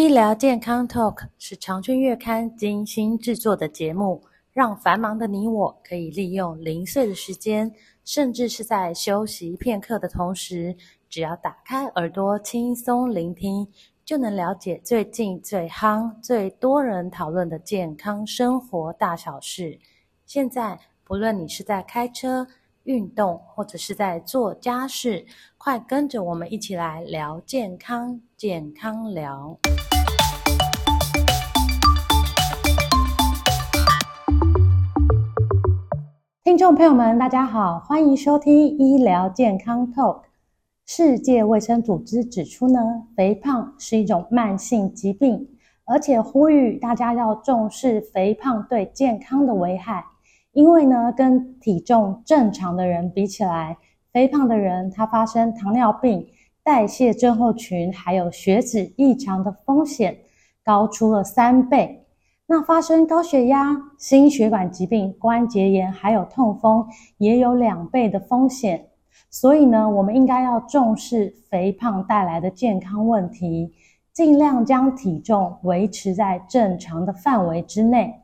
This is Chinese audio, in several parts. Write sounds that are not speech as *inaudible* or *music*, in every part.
医疗健康 Talk 是长春月刊精心制作的节目，让繁忙的你我可以利用零碎的时间，甚至是在休息片刻的同时，只要打开耳朵轻松聆听，就能了解最近最夯、最多人讨论的健康生活大小事。现在，不论你是在开车、运动，或者是在做家事，快跟着我们一起来聊健康，健康聊。听众朋友们，大家好，欢迎收听医疗健康 Talk。世界卫生组织指出呢，肥胖是一种慢性疾病，而且呼吁大家要重视肥胖对健康的危害。因为呢，跟体重正常的人比起来，肥胖的人他发生糖尿病、代谢症候群，还有血脂异常的风险高出了三倍。那发生高血压、心血管疾病、关节炎，还有痛风，也有两倍的风险。所以呢，我们应该要重视肥胖带来的健康问题，尽量将体重维持在正常的范围之内。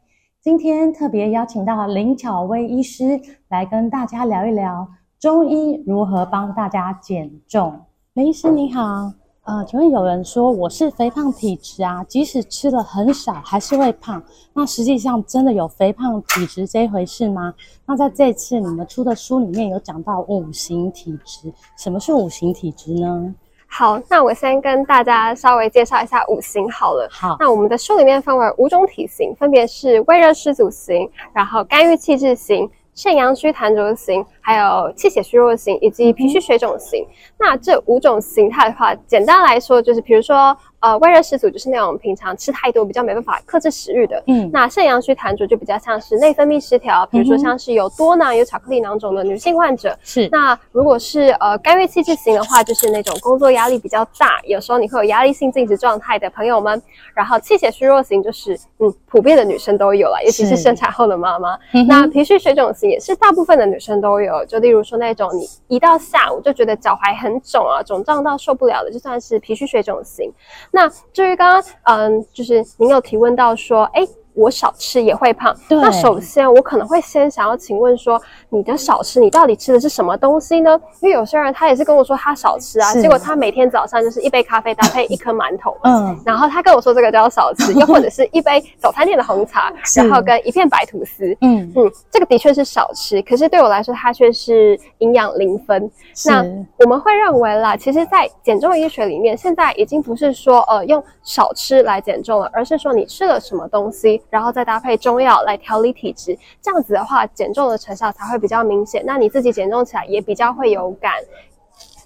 今天特别邀请到林巧薇医师来跟大家聊一聊中医如何帮大家减重。林医师你好。呃，请问有人说我是肥胖体质啊，即使吃的很少还是会胖。那实际上真的有肥胖体质这一回事吗？那在这次你们出的书里面有讲到五行体质，什么是五行体质呢？好，那我先跟大家稍微介绍一下五行好了。好，那我们的书里面分为五种体型，分别是胃热湿阻型，然后肝郁气滞型。肾阳虚痰浊型，还有气血虚弱型，以及脾虚水肿型。嗯、那这五种形态的话，简单来说就是，比如说。呃，胃热湿阻就是那种平常吃太多，比较没办法克制食欲的。嗯，那肾阳虚痰浊就比较像是内分泌失调，比如说像是有多囊、有巧克力囊肿的女性患者。是。那如果是呃肝郁气滞型的话，就是那种工作压力比较大，有时候你会有压力性静止状态的朋友们。然后气血虚弱型就是嗯，普遍的女生都有了，尤其是生产后的妈妈。那脾虚水肿型也是大部分的女生都有，就例如说那种你一到下午就觉得脚踝很肿啊，肿胀到受不了的，就算是脾虚水肿型。那至于刚刚，嗯，就是您有提问到说，哎。我少吃也会胖。对。那首先，我可能会先想要请问说，你的少吃，你到底吃的是什么东西呢？因为有些人他也是跟我说他少吃啊，结果他每天早上就是一杯咖啡搭配一颗馒头，嗯，然后他跟我说这个叫少吃，*laughs* 又或者是一杯早餐店的红茶，然后跟一片白吐司，嗯嗯，这个的确是少吃，可是对我来说，它却是营养零分。那我们会认为啦，其实，在减重医学里面，现在已经不是说呃用少吃来减重了，而是说你吃了什么东西。然后再搭配中药来调理体质，这样子的话，减重的成效才会比较明显。那你自己减重起来也比较会有感。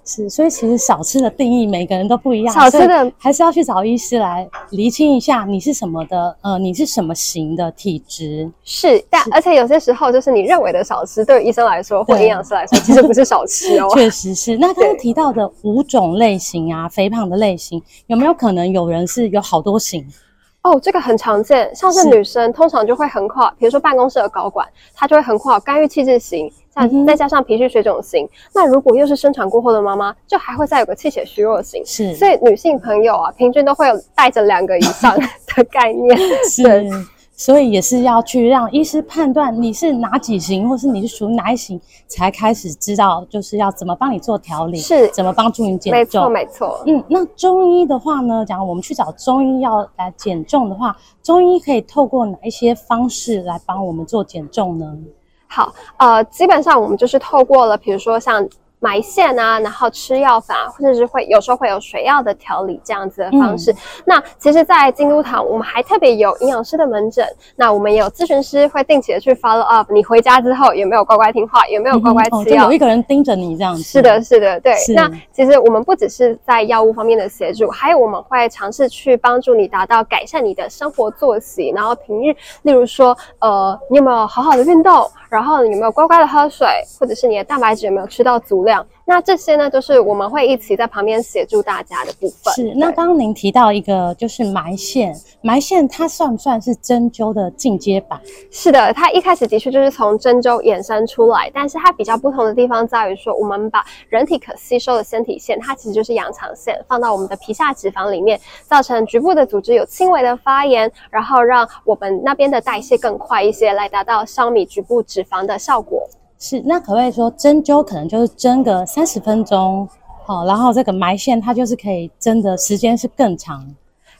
是，所以其实少吃的定义每个人都不一样。少吃的还是要去找医师来厘清一下，你是什么的，呃，你是什么型的体质。是，但而且有些时候，就是你认为的少吃，对于医生来说或营养师来说，其实不是少吃哦。*laughs* 确实是。那刚刚提到的五种类型啊，肥胖的类型，有没有可能有人是有好多型？哦，这个很常见，像是女生通常就会横跨，比如说办公室的高管，她就会横跨干预气滞型，像再加上脾虚水肿型。嗯、那如果又是生产过后的妈妈，就还会再有个气血虚弱型。是，所以女性朋友啊，平均都会有带着两个以上 *laughs* 的概念。是。所以也是要去让医师判断你是哪几型，或是你是属于哪一型，才开始知道就是要怎么帮你做调理，是怎么帮助你减重。没错，没错。嗯，那中医的话呢，假如我们去找中医要来减重的话，中医可以透过哪一些方式来帮我们做减重呢？好，呃，基本上我们就是透过了，比如说像。埋线啊，然后吃药法，或者是会有时候会有水药的调理这样子的方式。嗯、那其实，在京都堂，我们还特别有营养师的门诊。那我们也有咨询师会定期的去 follow up，你回家之后有没有乖乖听话，有没有乖乖吃药？嗯哦、有一个人盯着你这样子。是的，是的，对。那其实我们不只是在药物方面的协助，还有我们会尝试去帮助你达到改善你的生活作息，然后平日，例如说，呃，你有没有好好的运动？然后你有没有乖乖的喝水，或者是你的蛋白质有没有吃到足量？那这些呢，就是我们会一起在旁边协助大家的部分。是。那刚刚您提到一个就是埋线，埋线它算不算是针灸的进阶版？是的，它一开始的确就是从针灸衍生出来，但是它比较不同的地方在于说，我们把人体可吸收的纤体线，它其实就是羊肠线，放到我们的皮下脂肪里面，造成局部的组织有轻微的发炎，然后让我们那边的代谢更快一些，来达到消弭局部脂肪的效果。是，那可不可以说针灸可能就是针个三十分钟，好，然后这个埋线它就是可以针的时间是更长。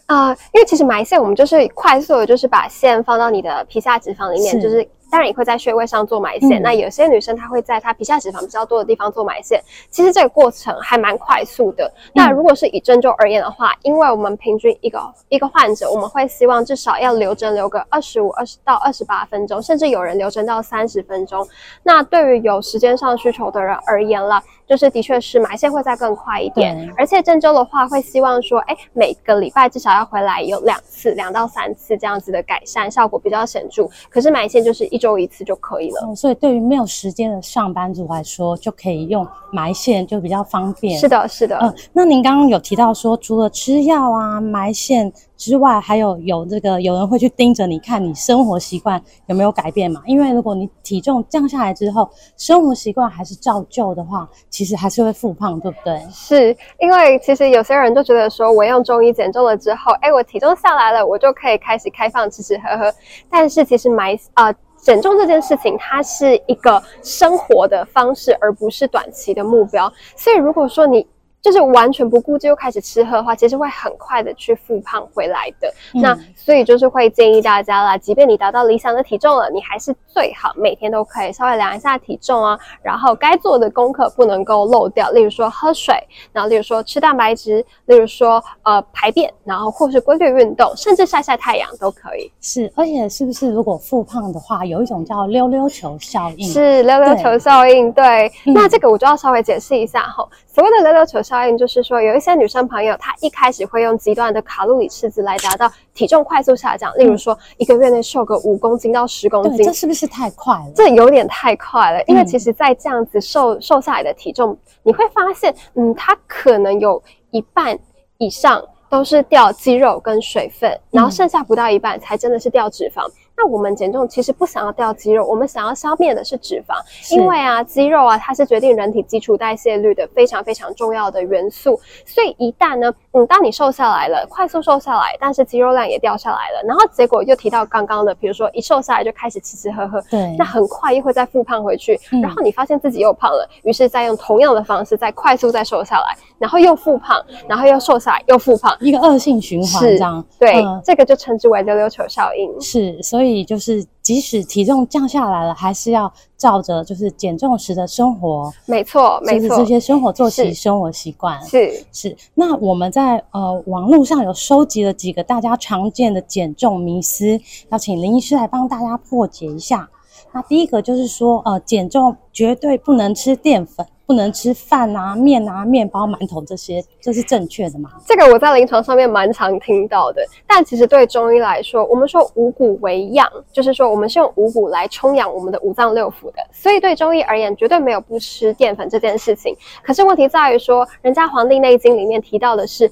啊、呃，因为其实埋线我们就是快速的，就是把线放到你的皮下脂肪里面，是就是。当然也会在穴位上做埋线，嗯、那有些女生她会在她皮下脂肪比较多的地方做埋线。其实这个过程还蛮快速的。嗯、那如果是以针灸而言的话，因为我们平均一个一个患者，我们会希望至少要留针留个二十五、二十到二十八分钟，甚至有人留针到三十分钟。那对于有时间上需求的人而言啦，就是的确是埋线会再更快一点。而且郑州的话，会希望说，哎，每个礼拜至少要回来有两次、两到三次这样子的改善，效果比较显著。可是埋线就是一周一次就可以了，嗯，所以对于没有时间的上班族来说，就可以用埋线，就比较方便。是的，是的。嗯，那您刚刚有提到说，除了吃药啊，埋线。之外，还有有这个有人会去盯着你看你生活习惯有没有改变嘛？因为如果你体重降下来之后，生活习惯还是照旧的话，其实还是会复胖，对不对？是因为其实有些人就觉得说，我用中医减重了之后，哎，我体重下来了，我就可以开始开放吃吃喝喝。但是其实埋啊减重这件事情，它是一个生活的方式，而不是短期的目标。所以如果说你就是完全不顾忌又开始吃喝的话，其实会很快的去复胖回来的。嗯、那所以就是会建议大家啦，即便你达到理想的体重了，你还是最好每天都可以稍微量一下体重啊，然后该做的功课不能够漏掉，例如说喝水，然后例如说吃蛋白质，例如说呃排便，然后或是规律运动，甚至晒晒太阳都可以。是，而且是不是如果复胖的话，有一种叫溜溜球效应？是溜溜球效应，对。那这个我就要稍微解释一下哈，所谓的溜溜球。效应就是说，有一些女生朋友，她一开始会用极端的卡路里赤字来达到体重快速下降，例如说一个月内瘦个五公斤到十公斤，这是不是太快了？这有点太快了，因为其实，在这样子瘦瘦下来的体重，你会发现，嗯，它可能有一半以上都是掉肌肉跟水分，然后剩下不到一半才真的是掉脂肪。那我们减重其实不想要掉肌肉，我们想要消灭的是脂肪，因为啊，肌肉啊，它是决定人体基础代谢率的非常非常重要的元素。所以一旦呢，嗯，当你瘦下来了，快速瘦下来，但是肌肉量也掉下来了，然后结果又提到刚刚的，比如说一瘦下来就开始吃吃喝喝，对，那很快又会再复胖回去，嗯、然后你发现自己又胖了，于是再用同样的方式再快速再瘦下来，然后又复胖，然后又瘦下来又复胖，一个恶性循环这样。对，嗯、这个就称之为溜溜球效应。是，所以。就是，即使体重降下来了，还是要照着就是减重时的生活，没错，没错，这些生活作息、生活习惯是是。那我们在呃网络上有收集了几个大家常见的减重迷思，要请林医师来帮大家破解一下。那第一个就是说，呃，减重绝对不能吃淀粉。不能吃饭啊、面啊、面包、馒头这些，这是正确的吗？这个我在临床上面蛮常听到的。但其实对中医来说，我们说五谷为养，就是说我们是用五谷来充养我们的五脏六腑的。所以对中医而言，绝对没有不吃淀粉这件事情。可是问题在于说，人家《黄帝内经》里面提到的是。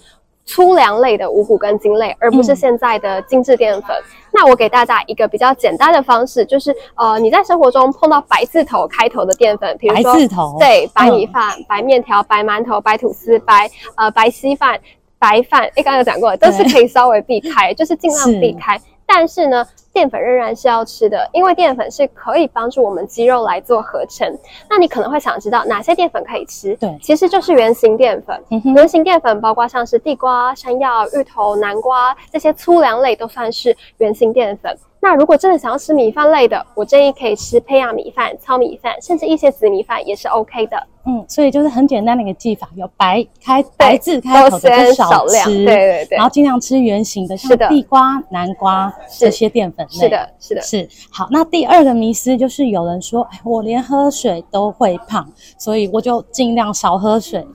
粗粮类的五谷跟茎类，而不是现在的精致淀粉。嗯、那我给大家一个比较简单的方式，就是呃，你在生活中碰到白字头开头的淀粉，比如说白字头，对，白米饭、嗯、白面条、白馒头、白吐司、白呃白稀饭、白饭，哎刚刚有讲过，都是可以稍微避开，就是尽量避开。但是呢，淀粉仍然是要吃的，因为淀粉是可以帮助我们肌肉来做合成。那你可能会想知道哪些淀粉可以吃？对，其实就是圆形淀粉。嗯、哼原型淀粉包括像是地瓜、山药、芋头、南瓜这些粗粮类都算是圆形淀粉。那如果真的想要吃米饭类的，我建议可以吃胚芽米饭、糙米饭，甚至一些紫米饭也是 OK 的。嗯，所以就是很简单的一个技法，有白开白字开头的就少吃，对对对，然后尽量吃圆形的，像地瓜、南瓜这些淀粉类。是的，是的，是。好，那第二个迷思就是有人说，哎，我连喝水都会胖，所以我就尽量少喝水。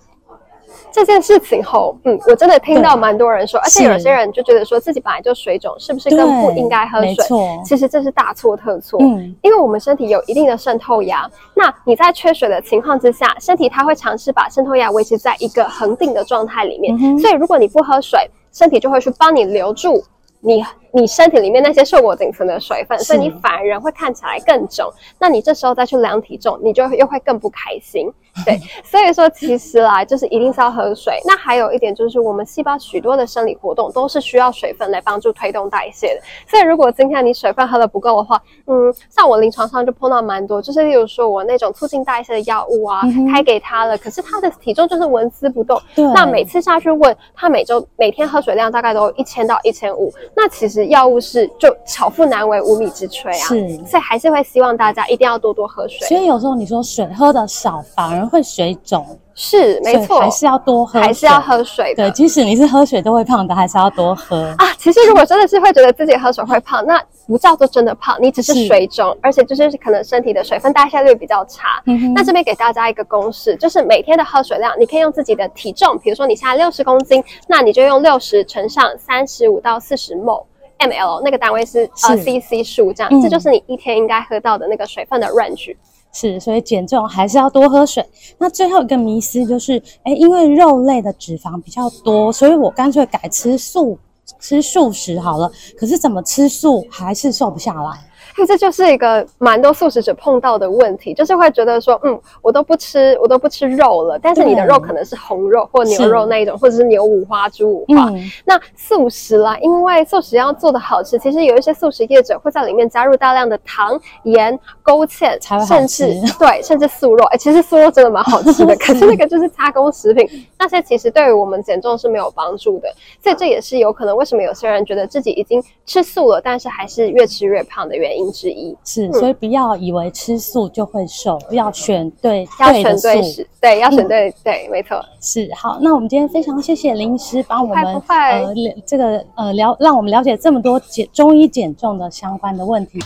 这件事情后，嗯，我真的听到蛮多人说，而且有些人就觉得说自己本来就水肿，是不是更不应该喝水？其实这是大错特错。嗯，因为我们身体有一定的渗透压，那你在缺水的情况之下，身体它会尝试把渗透压维持在一个恒定的状态里面。嗯、所以如果你不喝水，身体就会去帮你留住你。你身体里面那些瘦果仅存的水分，所以你反而人会看起来更肿。那你这时候再去量体重，你就又会更不开心。对，*laughs* 所以说其实啦，就是一定是要喝水。那还有一点就是，我们细胞许多的生理活动都是需要水分来帮助推动代谢的。所以如果今天你水分喝的不够的话，嗯，像我临床上就碰到蛮多，就是例如说我那种促进代谢的药物啊，嗯、开给他了，可是他的体重就是纹丝不动。对。那每次下去问他，每周每天喝水量大概都一千到一千五。那其实。药物是就巧妇难为无米之炊啊，是，所以还是会希望大家一定要多多喝水。所以有时候你说水喝的少，反而会水肿。是没错，还是要多喝，还是要喝水的。对，即使你是喝水都会胖的，还是要多喝啊。其实如果真的是会觉得自己喝水会胖，那不叫做真的胖，你只是水肿，而且就是可能身体的水分代谢率比较差。嗯、那这边给大家一个公式，就是每天的喝水量，你可以用自己的体重，比如说你现在六十公斤，那你就用六十乘上三十五到四十 ml。Ml 那个单位是呃 cc 数，这样、嗯，这就是你一天应该喝到的那个水分的 range。是，所以减重还是要多喝水。那最后一个迷思就是，哎，因为肉类的脂肪比较多，所以我干脆改吃素，吃素食好了。可是怎么吃素还是瘦不下来？这就是一个蛮多素食者碰到的问题，就是会觉得说，嗯，我都不吃，我都不吃肉了，但是你的肉可能是红肉或牛肉那一种，或者是牛五花、猪五花。嗯、那素食啦，因为素食要做的好吃，其实有一些素食业者会在里面加入大量的糖、盐、勾芡，甚至对，甚至素肉。哎，其实素肉真的蛮好吃的，*laughs* 可是那个就是加工食品，那些其实对于我们减重是没有帮助的。所以这也是有可能为什么有些人觉得自己已经吃素了，但是还是越吃越胖的原因。之一是，所以不要以为吃素就会瘦，嗯、要选对，要选对食，对，要选对，嗯、对，没错。是好，那我们今天非常谢谢林医师帮我们呃这个呃了，让我们了解这么多减中医减重的相关的问题。